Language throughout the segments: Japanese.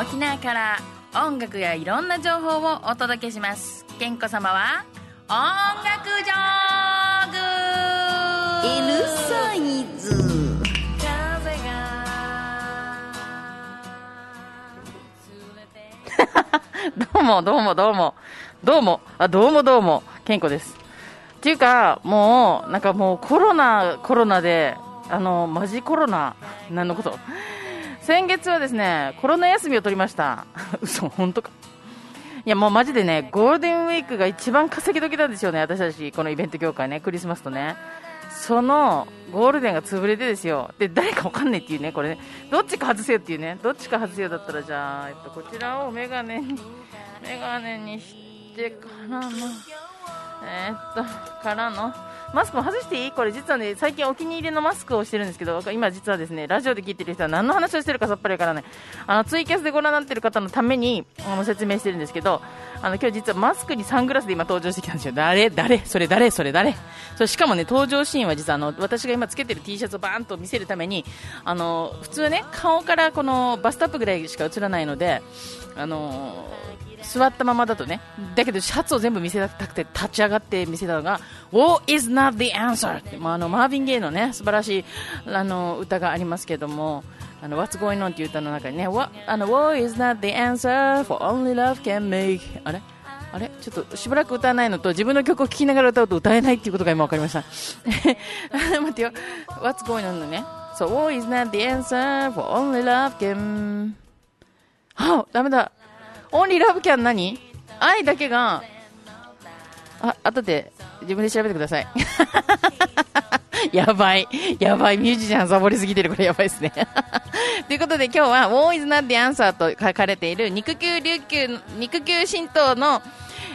沖縄から音楽やいろんな情報をお届けします健子様は音楽ジョーグ L サイズ風がどうも、どうも、どうも。どうも。あ、どうも、どうも。健康です。っていうか、もう、なんかもうコロナ、コロナで、あの、マジコロナ、何のこと。先月はですね、コロナ休みを取りました。嘘、本当か。いや、もうマジでね、ゴールデンウィークが一番稼ぎ時なんですよね、私たち、このイベント業界ね、クリスマスとね。そのゴールデンが潰れてですよ。で、誰かわかんないっていうね、これね。どっちか外せよっていうね。どっちか外せよだったら、じゃあ、えっと、こちらをメガネに、メガネにしてからの、えっと、からの、マスクも外していい？これ実はね、最近お気に入りのマスクをしてるんですけど、今実はですね、ラジオで聞いてる人は何の話をしてるかさっぱりわからない。あの、ツイキャスでご覧になってる方のために、あの、説明してるんですけど、あの、今日実はマスクにサングラスで今登場してきたんですよ。誰？誰？それ誰？それ誰？そう、しかもね、登場シーンは実はあの、私が今つけてる T シャツをバーンと見せるために、あの、普通ね、顔からこのバストアップぐらいしか映らないので、あの座ったままだとね、だけどシャツを全部見せたくて立ち上がって見せたのが、War is not the answer? って、まあ、あのマーヴィン・ゲイのね、素晴らしいあの歌がありますけども、あの What's Going On? っていう歌の中にね、What, あの War is not the answer? For only love can make あれ？あれ？ちょっとしばらく歌わないのと自分の曲を聴きながら歌うと歌えないっていうことが今分かりました。待ってよ。What's Going On のね。そう、War is not the answer? For only love can あ、ダメだ。オンリーラブキャン何？愛だけが、あ、後で自分で調べてください。やばい。やばい。ミュージシャンサボりすぎてるからやばいですね。ということで今日は War is not the answer と書かれている肉球琉球、肉球神道の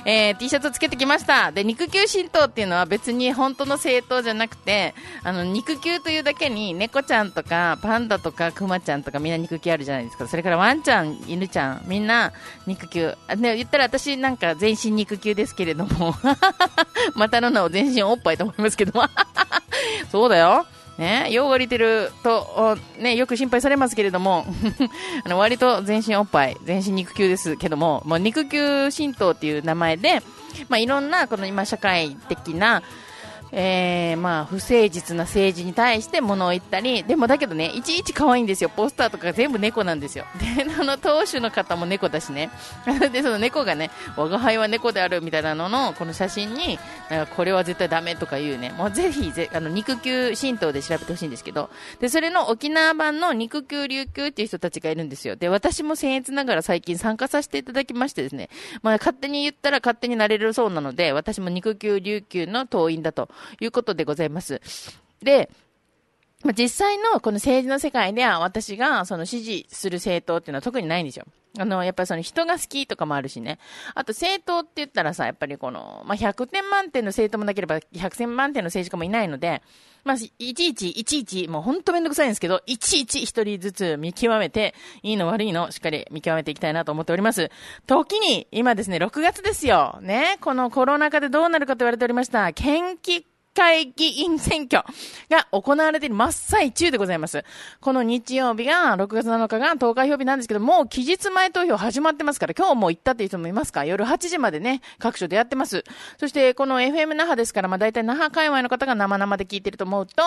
えー、T シャツをつけてきました。で、肉球神道っていうのは別に本当の政党じゃなくて、あの、肉球というだけに猫ちゃんとかパンダとかクマちゃんとかみんな肉球あるじゃないですか。それからワンちゃん、犬ちゃん、みんな肉球。あね、言ったら私なんか全身肉球ですけれども、またの名を全身おっぱいと思いますけども、そうだよ。ね、よう割れてると、ね、よく心配されますけれども、あの割と全身おっぱい、全身肉球ですけども、もう肉球神道っていう名前で、まあ、いろんなこの今社会的な、えー、まあ、不誠実な政治に対して物を言ったり、でもだけどね、いちいち可愛いんですよ。ポスターとか全部猫なんですよ。で、あの、当主の方も猫だしね。で、その猫がね、我が輩は猫であるみたいなのの、この写真に、なんかこれは絶対ダメとか言うね。もうぜひぜ、あの、肉球神道で調べてほしいんですけど、で、それの沖縄版の肉球琉球っていう人たちがいるんですよ。で、私も僭越ながら最近参加させていただきましてですね、まあ、勝手に言ったら勝手になれるそうなので、私も肉球琉球の党員だということでございます。で、まあ、実際のこの政治の世界では私がその支持する政党っていうのは特にないんですよ。あの、やっぱりその人が好きとかもあるしね。あと政党って言ったらさ、やっぱりこの、まあ、100点満点の政党もなければ100点満点の政治家もいないので、まあ、いちいち、いちいち、もう本当めんどくさいんですけど、いちいち一人ずつ見極めて、いいの悪いの、しっかり見極めていきたいなと思っております。時に、今ですね、6月ですよ。ね、このコロナ禍でどうなるかと言われておりました、会議員選挙が行われている真っ最中でございます。この日曜日が、6月7日が投開票日なんですけど、もう期日前投票始まってますから、今日も行ったっていう人もいますか？夜8時までね、各所でやってます。そして、この FM 那覇ですから、まあ大体那覇界隈の方が生々で聞いてると思うと、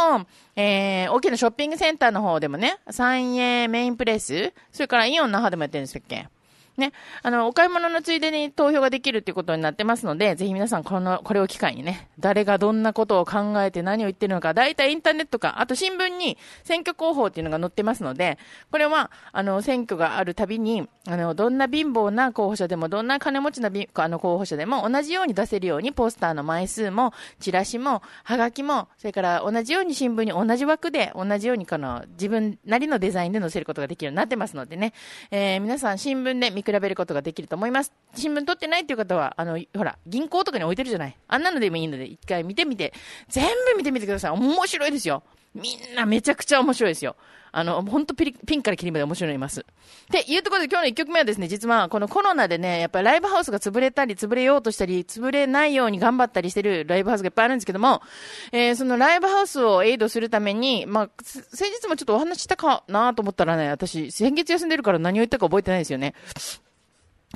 えー、大きなショッピングセンターの方でもね、三栄メインプレス、それからイオン那覇でもやってるんですっけ？ね、あの、お買い物のついでに投票ができるっていうことになってますので、ぜひ皆さんこの、これを機会にね、誰がどんなことを考えて何を言ってるのか、大体インターネットか、あと新聞に選挙広報っていうのが載ってますので、これは、あの、選挙があるたびに、あの、どんな貧乏な候補者でも、どんな金持ちなびあの候補者でも、同じように出せるように、ポスターの枚数も、チラシも、はがきも、それから同じように新聞に同じ枠で、同じようにこの、自分なりのデザインで載せることができるようになってますのでね、えー、皆さん新聞で比べることができると思います。新聞取ってないっていう方は、あの、ほら、銀行とかに置いてるじゃない。あんなのでもいいので、一回見てみて、全部見てみてください。面白いですよ。みんなめちゃくちゃ面白いですよ。あの、本当ピリピンからキリまで面白いのいます。っていうところで今日の一曲目はですね、実はこのコロナでね、やっぱりライブハウスが潰れたり、潰れようとしたり、潰れないように頑張ったりしてるライブハウスがいっぱいあるんですけども、えー、そのライブハウスをエイドするために、まあ、先日もちょっとお話したかなと思ったらね、私、先月休んでるから何を言ったか覚えてないですよね。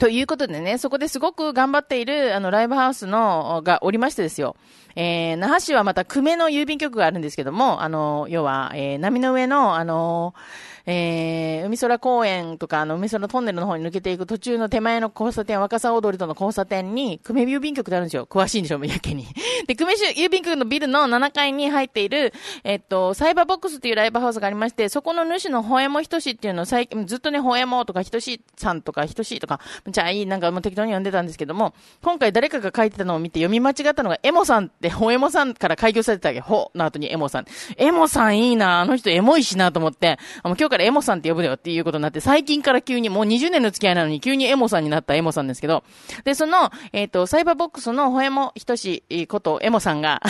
ということでね、そこですごく頑張っている、あの、ライブハウスの、がおりましてですよ。えー、那覇市はまた久米の郵便局があるんですけども、あの、要は、えー、波の上の、あのえー、海空公園とか、あの、海空トンネルの方に抜けていく途中の手前の交差点、若狭踊りとの交差点に、久米郵便局ってあるんですよ。詳しいんでしょう、やけに。で、久米郵便局のビルの7階に入っている、えっと、サイバーボックスっていうライブハウスがありまして、そこの主のホエモひとしっていうのを最近、ずっとね、ホエモとかひとしさんとかひとしとか、じゃあいい、なんかもう適当に呼んでたんですけども、今回誰かが書いてたのを見て読み間違ったのが、エモさん、で、ほエモさんから開業されてたわけ。ほの後にエモさん。エモさんいいな、あの人エモいしなと思って、もう今日からエモさんって呼ぶよっていうことになって、最近から急に、もう20年の付き合いなのに急にエモさんになったエモさんですけど、で、その、えっ、ー、と、サイバーボックスのほエモひとしことエモさんが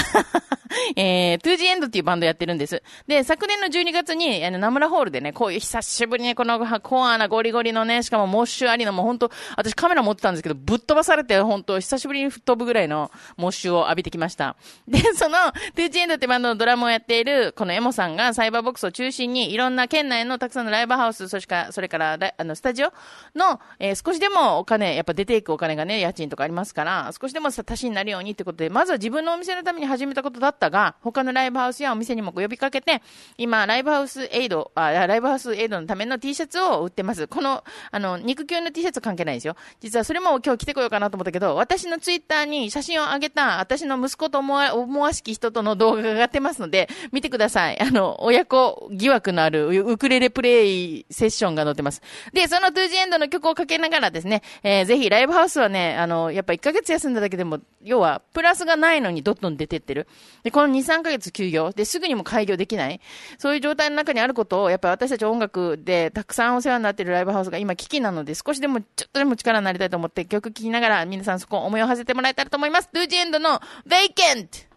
えー、トゥージエンドっていうバンドやってるんです。で、昨年の12月に、あの、ナムラホールでね、こういう久しぶりにこのコアなゴリゴリのね、しかもモッシュありのもう本当私カメラ持ってたんですけど、ぶっ飛ばされて本当久しぶりに吹っ飛ぶぐらいのモッシュを浴びてきました。で、その、トゥージエンドってバンドのドラムをやっている、このエモさんがサイバーボックスを中心に、いろんな県内のたくさんのライブハウス、そしか、それから、あの、スタジオの、えー、少しでもお金、やっぱ出ていくお金がね、家賃とかありますから、少しでも足しになるようにってことで、まずは自分のお店のために始めたことだったが、他のライブハウスやお店にも呼びかけて、今、ライブハウスエイド、あ、ライブハウスエイドのための T シャツを売ってます。この、あの、肉球の T シャツ関係ないですよ。実はそれも今日着てこようかなと思ったけど、私のツイッターに写真を上げた、私の息子と思わ、思わしき人との動画が上がってますので、見てください。あの、親子疑惑のあるウクレレプレイセッションが載ってます。で、そのトゥージエンドの曲をかけながらですね、えー、ぜひライブハウスはね、あの、やっぱ1ヶ月休んだだけでも、要は、プラスがないのにどんどん出てってる。で、この2、3ヶ月休業。で、すぐにも開業できない。そういう状態の中にあることを、やっぱり私たち音楽でたくさんお世話になっているライブハウスが今危機なので、少しでも、ちょっとでも力になりたいと思って曲聴きながら、皆さんそこ思いを馳せてもらえたらと思います。ルージエンドの Vacant!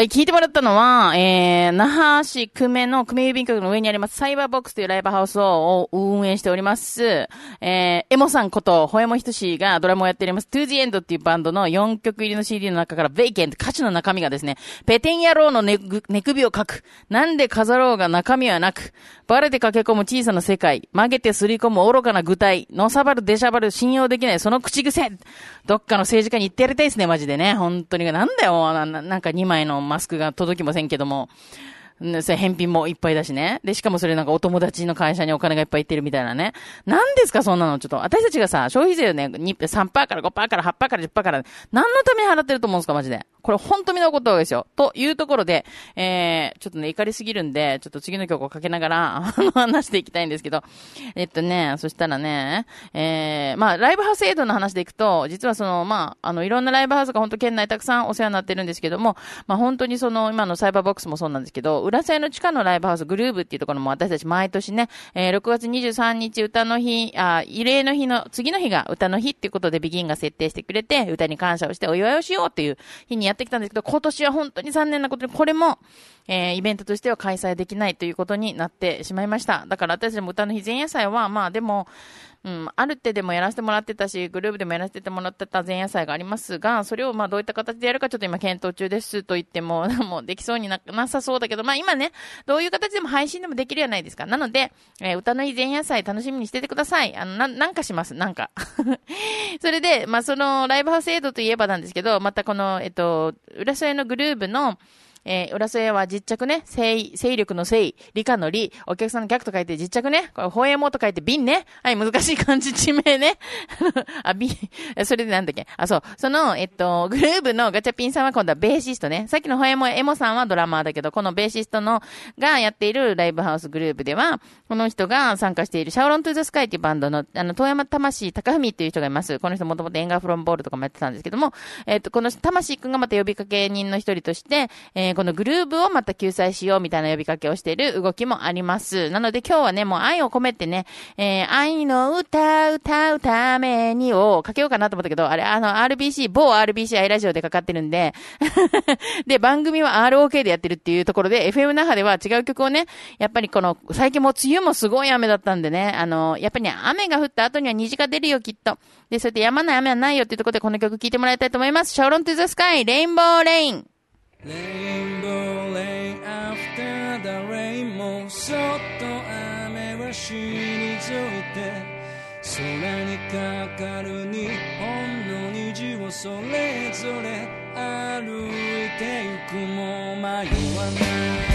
はい、聞いてもらったのは、えー、那覇市久米の久米郵便局の上にあります、サイバーボックスというライブハウスを運営しております、えー、エモさんこと、ホエモヒトシがドラムをやっております、トゥージエンドっていうバンドの4曲入りの CD の中から、ベイケンって歌詞の中身がですね、ペテン野郎の寝首を書く。なんで飾ろうが中身はなく。バレて駆け込む小さな世界。曲げてすり込む愚かな具体。のさばる出しゃばる信用できないその口癖。どっかの政治家に言ってやりたいですね、マジでね。本当に。なんだよ、なんか2枚のマスクが届きませんけども。それ返品もいっぱいだしね。で、しかもそれなんかお友達の会社にお金がいっぱいいってるみたいなね。何ですかそんなのちょっと。私たちがさ、消費税をね、3%から5%から8%から10%から、何のために払ってると思うんですかマジで。これ本当に起こったわけですよ。というところで、えー、ちょっとね、怒りすぎるんで、ちょっと次の曲をかけながら、あの、話していきたいんですけど、えっとね、そしたらね、えー、まあ、ライブハウス制度の話でいくと、実はその、まあ、あの、いろんなライブハウスが本当県内たくさんお世話になってるんですけども、まあ、本当にその、今のサイバーボックスもそうなんですけど、浦添の地下のライブハウス、グルーブっていうところも私たち毎年ね、えー、6月23日歌の日、あ、慰霊の日の、次の日が歌の日っていうことでビギンが設定してくれて、歌に感謝をしてお祝いをしようっていう日にやってきたんですけど、今年は本当に残念なことに、これも、えー、イベントとしては開催できないということになってしまいました。だから私たちも歌の日前夜祭は、まあでも、うん、ある手でもやらせてもらってたし、グループでもやらせてもらってた前夜祭がありますが、それをまあどういった形でやるかちょっと今検討中ですと言っても、もうできそうにななさそうだけど、まあ今ね、どういう形でも配信でもできるじゃないですか。なので、えー、歌の日前夜祭楽しみにしててください。あの、な、なんかします、なんか。それで、まあそのライブハウス制度といえばなんですけど、またこの、えっと、浦添のグループの、えー、浦添は実着ね、勢、勢力の勢、理科の理、お客さんの逆と書いて実着ね、これ、ホエモと書いて瓶ね。はい、難しい漢字地名ね。あ、瓶、それでなんだっけ？あ、そう。その、えっと、グループのガチャピンさんは今度はベーシストね。さっきのホエモエモさんはドラマーだけど、このベーシストの、がやっているライブハウスグループでは、この人が参加しているシャオロントゥーザスカイっていうバンドの、あの、遠山魂高文っていう人がいます。この人もともとエンガーフロンボールとかもやってたんですけども、えっと、この魂くんがまた呼びかけ人の一人として、えー、このグループをまた救済しようみたいな呼びかけをしている動きもあります。なので今日はね、もう愛を込めてね、えー、愛の歌歌うためにをかけようかなと思ったけど、あれ、あの、RBC、某 RBC アイラジオでかかってるんで で、番組は ROK でやってるっていうところで、FM 那覇では違う曲をね、やっぱりこの、最近もう梅雨もすごい雨だったんでね、あの、やっぱりね、雨が降った後には虹が出るよ、きっと。で、そうやって止まない雨はないよっていうところでこの曲聴いてもらいたいと思います。シャオロントゥザスカイ、レインボーレイン。Rainbow rain after the rain もそっと雨は退いて空にかかる日本の虹をそれぞれ歩いてゆくも迷わない。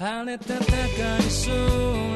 晴れた高い空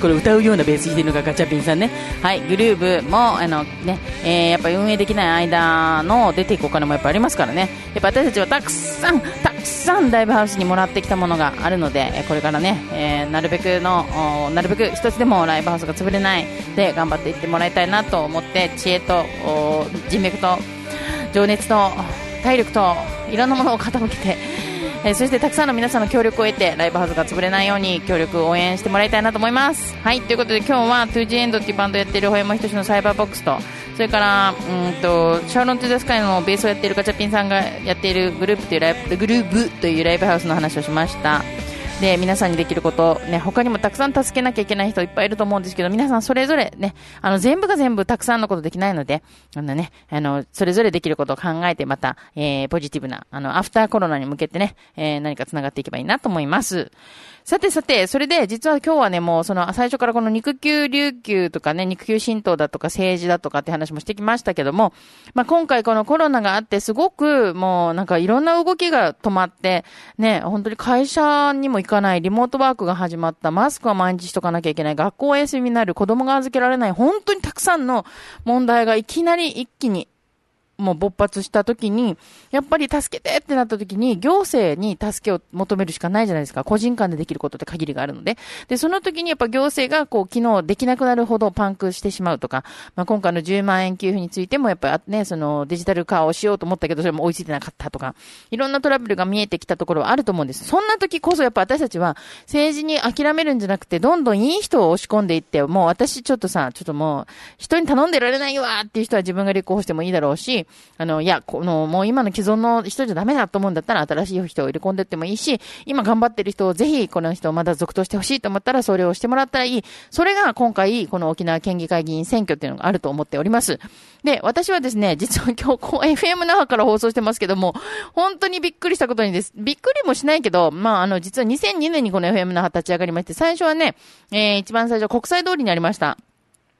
これ歌うようなベース弾いてるのがガチャピンさんね。はい、グルーブも、あのね、えー、やっぱ運営できない間の出ていくお金もやっぱありますからね。やっぱ私たちはたくさん、たくさんライブハウスにもらってきたものがあるので、これからね、えー、なるべくの、なるべく一つでもライブハウスが潰れないで頑張っていってもらいたいなと思って、知恵と、人脈と、情熱と、体力と、いろんなものを傾けて、えー、そしてたくさんの皆さんの協力を得てライブハウスが潰れないように協力応援してもらいたいなと思います。はいということで今日は 2G エンドっていうバンドやっているほやまひとしのサイバーボックスとそれからうんとシャーロン・トゥ・ザ・スカイのベースをやっているガチャピンさんがやっているグループというライブグループというライブハウスの話をしました。で皆さんにできること、ね、他にもたくさん助けなきゃいけない人いっぱいいると思うんですけど皆さんそれぞれねあの全部が全部たくさんのことできないのであの、ね、あのそれぞれできることを考えてまた、えー、ポジティブなあのアフターコロナに向けてね、えー、何か繋がっていけばいいなと思います。さてさて、それで実は今日はね、もうその最初からこの肉球琉球とかね、肉球神道だとか政治だとかって話もしてきましたけども、まあ今回このコロナがあってすごくもうなんかいろんな動きが止まって、ね、本当に会社にも行かない、リモートワークが始まった、マスクは毎日しとかなきゃいけない、学校は休みになる、子供が預けられない、本当にたくさんの問題がいきなり一気にもう勃発した時に、やっぱり助けてってなった時に、行政に助けを求めるしかないじゃないですか。個人間でできることって限りがあるので。で、その時にやっぱ行政がこう、機能できなくなるほどパンクしてしまうとか、まあ、今回の10万円給付についてもやっぱね、そのデジタル化をしようと思ったけど、それも追いついてなかったとか、いろんなトラブルが見えてきたところはあると思うんです。そんな時こそやっぱ私たちは政治に諦めるんじゃなくて、どんどんいい人を押し込んでいって、もう私ちょっとさ、ちょっともう、人に頼んでられないわっていう人は自分が立候補してもいいだろうし、あの、いや、この、もう今の既存の人じゃダメだと思うんだったら、新しい人を入れ込んでってもいいし、今頑張ってる人をぜひ、この人をまだ続投してほしいと思ったら、それをしてもらったらいい。それが今回、この沖縄県議会議員選挙っていうのがあると思っております。で、私はですね、実は今日、こう、FM 那覇から放送してますけども、本当にびっくりしたことにです。びっくりもしないけど、まあ、あの、実は2002年にこの FM 那覇立ち上がりまして、最初はね、えー、一番最初国際通りにありました。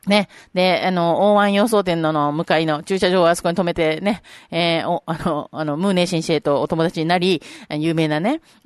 ね。で、あの、大湾洋装店のの向かいの駐車場をあそこに止めてね、えー、お、あの、あの、ムーネシンシェとお友達になり、有名なね。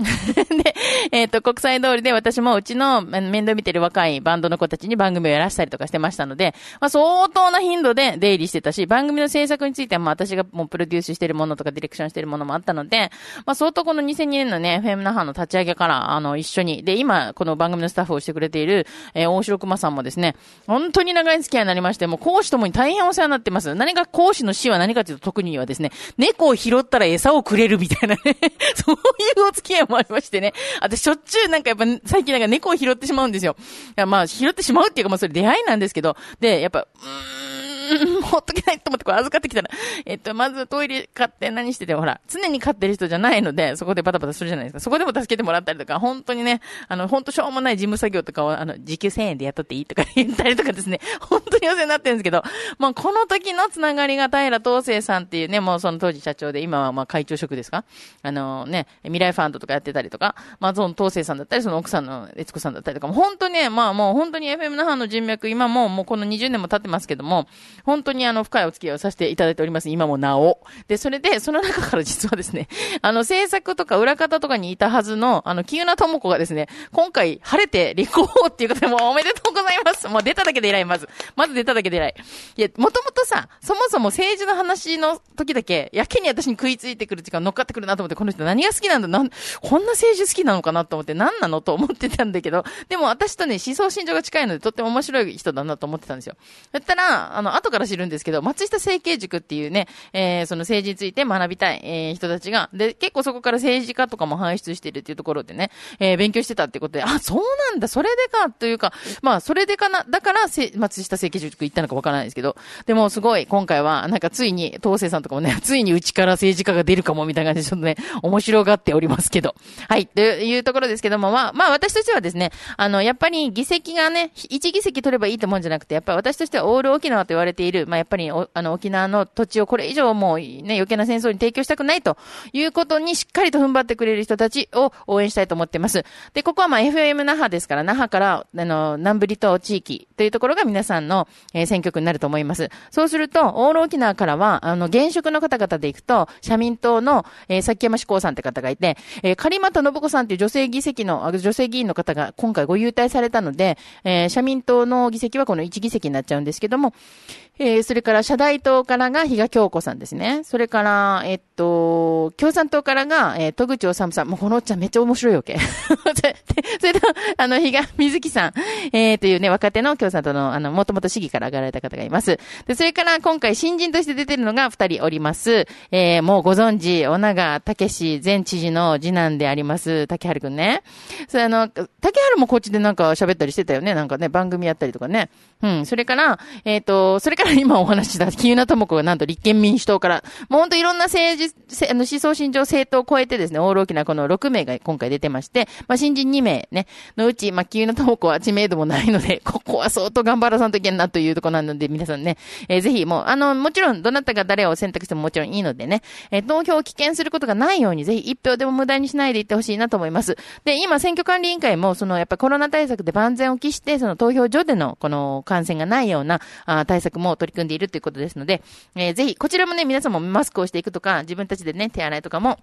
で、えっ、ー、と、国際通りで私もうちの面倒見てる若いバンドの子たちに番組をやらせたりとかしてましたので、まあ、相当な頻度で出入りしてたし、番組の制作については、まあ、私がもうプロデュースしてるものとかディレクションしてるものもあったので、まあ、相当この2002年のね、FM 那覇の立ち上げから、あの、一緒に、で、今、この番組のスタッフをしてくれている、えー、大城熊さんもですね、本当にな長い付き合いになりまして、もう講師ともに大変お世話になってます。何か講師の死は何かというと特にはですね、猫を拾ったら餌をくれるみたいなね、そういうお付き合いもありましてね。私しょっちゅうなんかやっぱ最近なんか猫を拾ってしまうんですよ。いやまあ拾ってしまうっていうかまあそれ出会いなんですけど、で、やっぱ、うーんうん、ほっとけないと思ってこれ預かってきたら、えっと、まずトイレ買って何してて、ほら、常に飼ってる人じゃないので、そこでバタバタするじゃないですか。そこでも助けてもらったりとか、本当にね、あの、本当しょうもない事務作業とかを、あの、時給1000円で雇っていいとか言ったりとかですね、本当にお世話になってるんですけど、まあ、この時のつながりが平東生さんっていうね、もうその当時社長で、今はまあ会長職ですか？あのね、未来ファンドとかやってたりとか、まあ、その東生さんだったり、その奥さんの悦子さんだったりとか、も本当にね、まあもう本当に FM 那覇の人脈、今ももうこの20年も経ってますけども、本当にあの、深いお付き合いをさせていただいております。今もなお。で、それで、その中から実はですね、あの、制作とか裏方とかにいたはずの、あの、木浦智子がですね、今回、晴れて立候補っていうことで、もうおめでとうございます。もう出ただけで偉い、まず。まず出ただけで偉い。いや、もともとさ、そもそも政治の話の時だけ、やけに私に食いついてくる時間乗っかってくるなと思って、この人何が好きなんだなん、こんな政治好きなのかなと思って、何なのと思ってたんだけど、でも私とね、思想心情が近いので、とっても面白い人だなと思ってたんですよ。だったら、あの、後から知るんですけど、松下政経塾っていうね、えー、その政治について学びたい、えー、人たちが、で、結構そこから政治家とかも輩出してるっていうところでね、えー、勉強してたってことで、あ、そうなんだ、それでか、というか、まあ、それでかな、だから、松下政経塾行ったのかわからないですけど、でもすごい、今回は、なんかついに、東生さんとかもね、ついにうちから政治家が出るかも、みたいな感じで、ちょっとね、面白がっておりますけど。はい、というところですけども、まあ、まあ、私としてはですね、あの、やっぱり議席がね、1議席取ればいいと思うんじゃなくて、やっぱり私としてはオール沖縄と言われてれている、まあ、やっぱりあの沖縄の土地をこれ以上もうね、余計な戦争に提供したくないということにしっかりと踏ん張ってくれる人たちを応援したいと思っています。で、ここはまあ FM 那覇ですから、那覇から、あの、南部離島地域というところが皆さんの、えー、選挙区になると思います。そうすると、オール沖縄からは、あの、現職の方々で行くと、社民党の、えー、崎山志向さんって方がいて、えー、狩俣信子さんっていう女性議席の、女性議員の方が今回ご優待されたので、えー、社民党の議席はこの1議席になっちゃうんですけども、えー、それから社大党からが比嘉京子さんですね。それから、えっと、共産党からが、えー、戸口治さん。もうこのおっちゃんめっちゃ面白いわけ。それと、あの、比嘉水木さん、えー、というね、若手の共産党の、あの、もともと市議から上がられた方がいます。で、それから今回新人として出てるのが二人おります。えー、もうご存知、小長武史前知事の次男であります、竹春くんね。それあの、竹春もこっちでなんか喋ったりしてたよね。なんかね、番組やったりとかね。うん。それから、えっ、ー、と、それから今お話した、木浦智子がなんと立憲民主党から、もうほんといろんな政治、あの思想信条政党を超えてですね、オール大きなこの6名が今回出てまして、まあ、新人2名ね、のうち、まあ、木浦智子は知名度もないので、ここは相当頑張らさんといけんなというとこなので、皆さんね、えー、ぜひもう、あの、もちろん、どなたが誰を選択してももちろんいいのでね、えー、投票を棄権することがないように、ぜひ1票でも無駄にしないでいってほしいなと思います。で、今、選挙管理委員会も、その、やっぱコロナ対策で万全を期して、その投票所での、この、感染がないようなあ対策も取り組んでいるということですので、えー、ぜひ、こちらもね、皆さんもマスクをしていくとか、自分たちでね、手洗いとかも、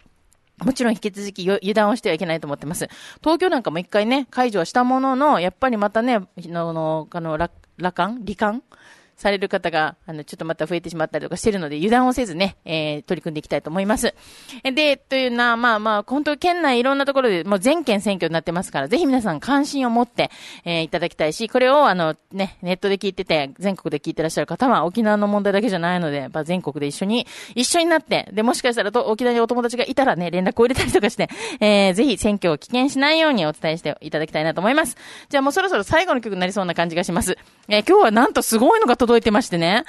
もちろん引き続き油断をしてはいけないと思ってます。東京なんかも一回ね、解除はしたものの、やっぱりまたね、あの、あの、楽、楽観罹患される方が、あの、ちょっとまた増えてしまったりとかしてるので、油断をせずね、えー、取り組んでいきたいと思います。で、というな、まあまあ、本当県内いろんなところで、もう全県選挙になってますから、ぜひ皆さん関心を持って、えー、いただきたいし、これを、あの、ね、ネットで聞いてて、全国で聞いてらっしゃる方は、沖縄の問題だけじゃないので、やっぱ全国で一緒に、一緒になって、で、もしかしたらと、沖縄にお友達がいたらね、連絡を入れたりとかして、えー、ぜひ選挙を危険しないようにお伝えしていただきたいなと思います。じゃあもうそろそろ最後の曲になりそうな感じがします。えー、今日はなんとすごいのが届届いてましてね。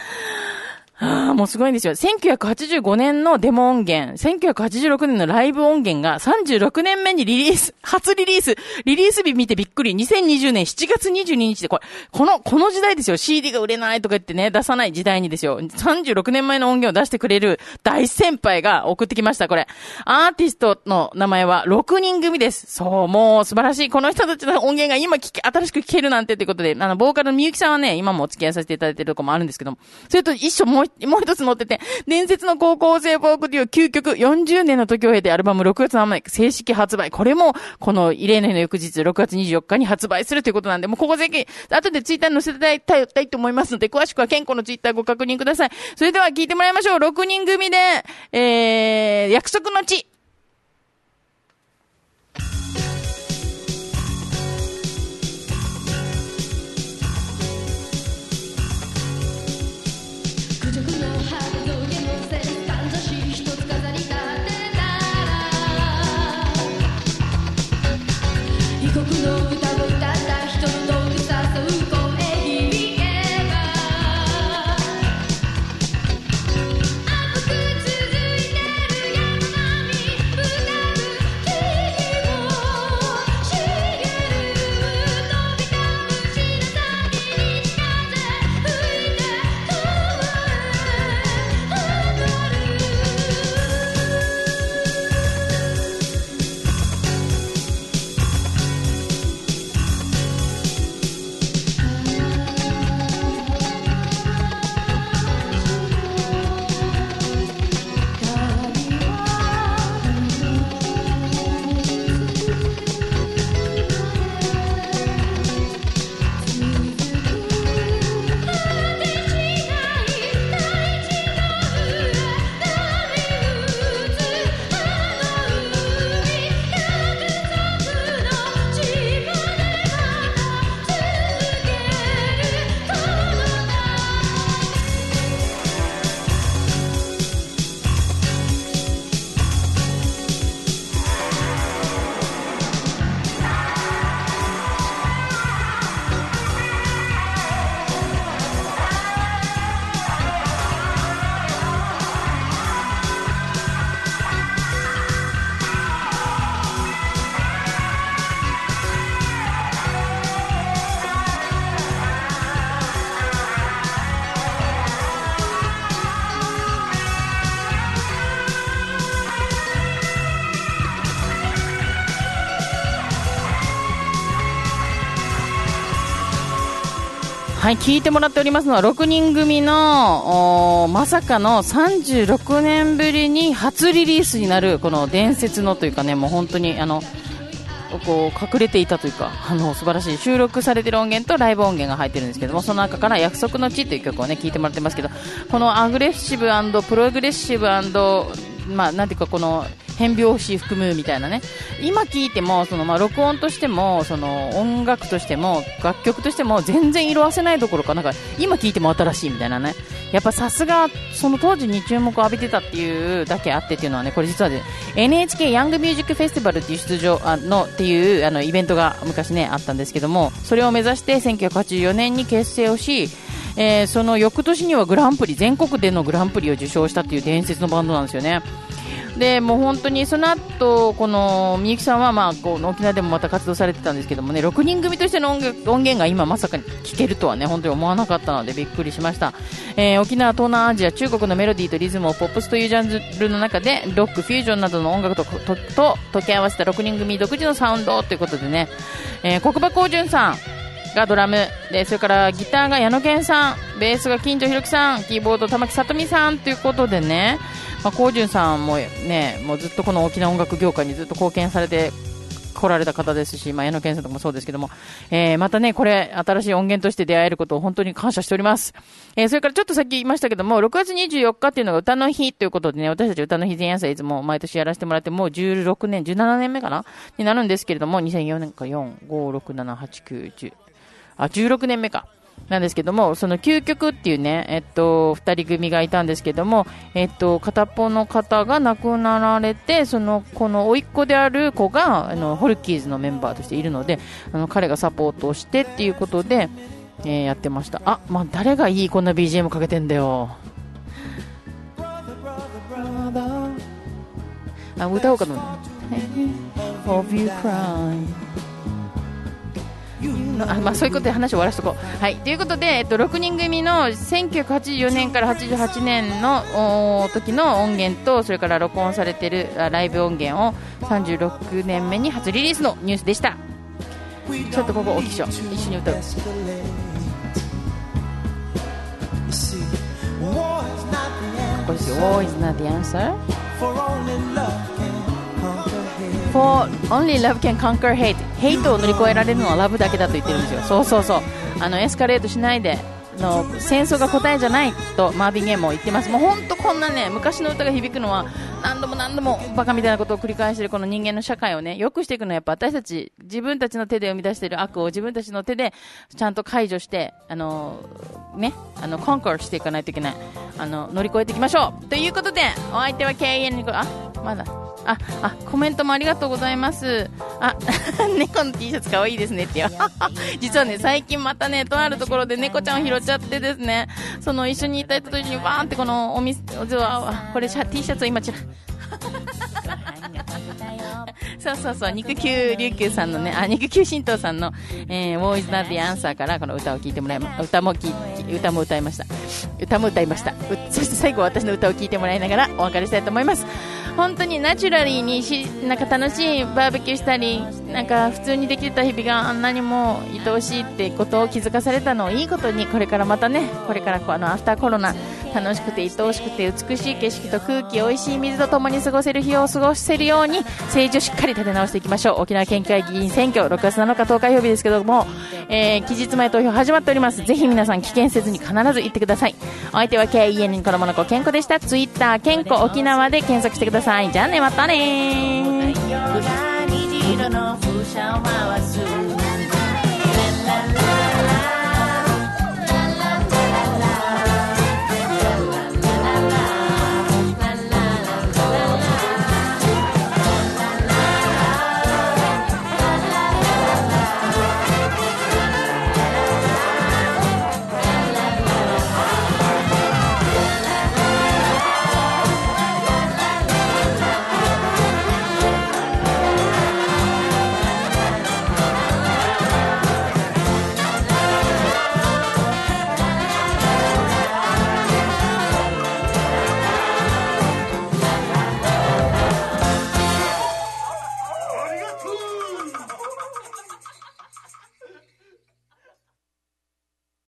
ああ、もうすごいんですよ。1985年のデモ音源、1986年のライブ音源が36年目にリリース、初リリース、リリース日見てびっくり。2020年7月22日で、これ、この、この時代ですよ。CD が売れないとか言ってね、出さない時代にですよ。36年前の音源を出してくれる大先輩が送ってきました、これ。アーティストの名前は6人組です。そう、もう素晴らしい。この人たちの音源が今聞け、新しく聞けるなんてということで、あの、ボーカルのみゆきさんはね、今もお付き合いさせていただいてるとこもあるんですけども、それと一緒もうもう一つ載ってて、伝説の高校生フォークデュオ究極40年の時を経てアルバム6月7日正式発売。これも、この異例の日の翌日6月24日に発売するということなんで、もうここぜひ、後でツイッターに載せてい、ただき、たいと思いますので、詳しくは健康のツイッターご確認ください。それでは聞いてもらいましょう。6人組で、えー、約束の地。はい聞いてもらっておりますのは6人組のまさかの36年ぶりに初リリースになるこの伝説のというかねもう本当にあのこう隠れていたというかあの素晴らしい収録されている音源とライブ音源が入ってるんですけどもその中から「約束の地」という曲をね聞いてもらってますけどこのアグレッシブプログレッシブまあ、なんていうかこの変拍子含むみたいなね今聞いてもその、まあ、録音としてもその音楽としても楽曲としても全然色あせないどころかなんか今聞いても新しいみたいなねやっぱさすがその当時に注目を浴びてたっていうだけあってっていうのはねこれ実は、ね、NHK ヤングミュージックフェスティバルっていう出場あのっていうあのイベントが昔ねあったんですけどもそれを目指して1984年に結成をしえー、その翌年にはグランプリ全国でのグランプリを受賞したっていう伝説のバンドなんですよね。でもう本当にその後このみゆきさんはまあこう沖縄でもまた活動されてたんですけどもね6人組としての音源が今まさか聴けるとはね本当に思わなかったのでびっくりしました、えー、沖縄、東南アジア、中国のメロディーとリズムをポップスというジャンルの中でロック、フュージョンなどの音楽ととと溶け合わせた6人組独自のサウンドということでね、えー、国馬光純さんがドラムでそれからギターが矢野健さんベースが金城弘樹さんキーボード玉木さとみさんということでねまあ、高潤さんもね、もうずっとこの沖縄音楽業界にずっと貢献されて来られた方ですし、まあ、矢野健さんともそうですけども、えー、またね、これ、新しい音源として出会えることを本当に感謝しております。えー、それからちょっとさっき言いましたけども、6月24日っていうのが歌の日ということでね、私たち歌の日前夜祭いつも毎年やらせてもらって、もう16年、17年目かな？になるんですけれども、2004年か4、5、6、7、8、9、10、あ、16年目か。なんですけども、その究極っていうね、えっと、二人組がいたんですけども、えっと、片っぽの方が亡くなられて、その、この甥っ子である子が、あの、ホルキーズのメンバーとしているので、あの、彼がサポートをしてっていうことで、えー、やってました。あ、まあ、誰がいいこんな BGM かけてんだよ。あ、歌おうかな。あまあ、そういうことで話を終わらせとこう。はい、ということで、えっと、6人組の1984年から88年の時の音源とそれから録音されているライブ音源を36年目に初リリースのニュースでした。ちょっとここおきしょ一緒に歌う。ここですよ War is not the answer For only love can conquer hate. ヘイトを乗り越えられるのはラブだけだと言ってるんですよ。そうそうそう。あのエスカレートしないでの戦争が答えじゃないとマービン・ゲイも言ってます。もう本当こんなね昔の歌が響くのは何度も何度もバカみたいなことを繰り返しているこの人間の社会をね良くしていくのはやっぱ私たち自分たちの手で生み出している悪を自分たちの手でちゃんと解除してあのねあのコンコールしていかないといけない。あの乗り越えていきましょう。ということでお相手は KN にあまだ。あ、あ、コメントもありがとうございます。あ、猫の T シャツ可愛いいですね。ってよ。実はね、最近またね、とあるところで猫ちゃんを拾っちゃってですね、その一緒にいた人と一緒にわーンってこのお店、あこれ T シャツを今ちら、そうそうそう、肉球琉球さんのね、あ、肉球神道さんの、えー、War is not the answer からこの歌を聴いてもらいま、歌もき、歌も歌いました。歌も歌いました。そして最後私の歌を聴いてもらいながらお別れしたいと思います。本当にナチュラリーにしなんか楽しいバーベキューしたりなんか普通にできてた日々があんなにも愛おしいってことを気づかされたのをいいことにこれからまたねこれからこうあのアフターコロナ楽しくて愛おしくて美しい景色と空気、美味しい水と共に過ごせる日を過ごせるように政治をしっかり立て直していきましょう。沖縄県議会議員選挙6月7日投開票日ですけども、えー、期日前投票始まっております。ぜひ皆さん危険せずに必ず行ってください。お相手は KEN に子供の子健康でした。ツイッター健康沖縄で検索してください。じゃあね、またね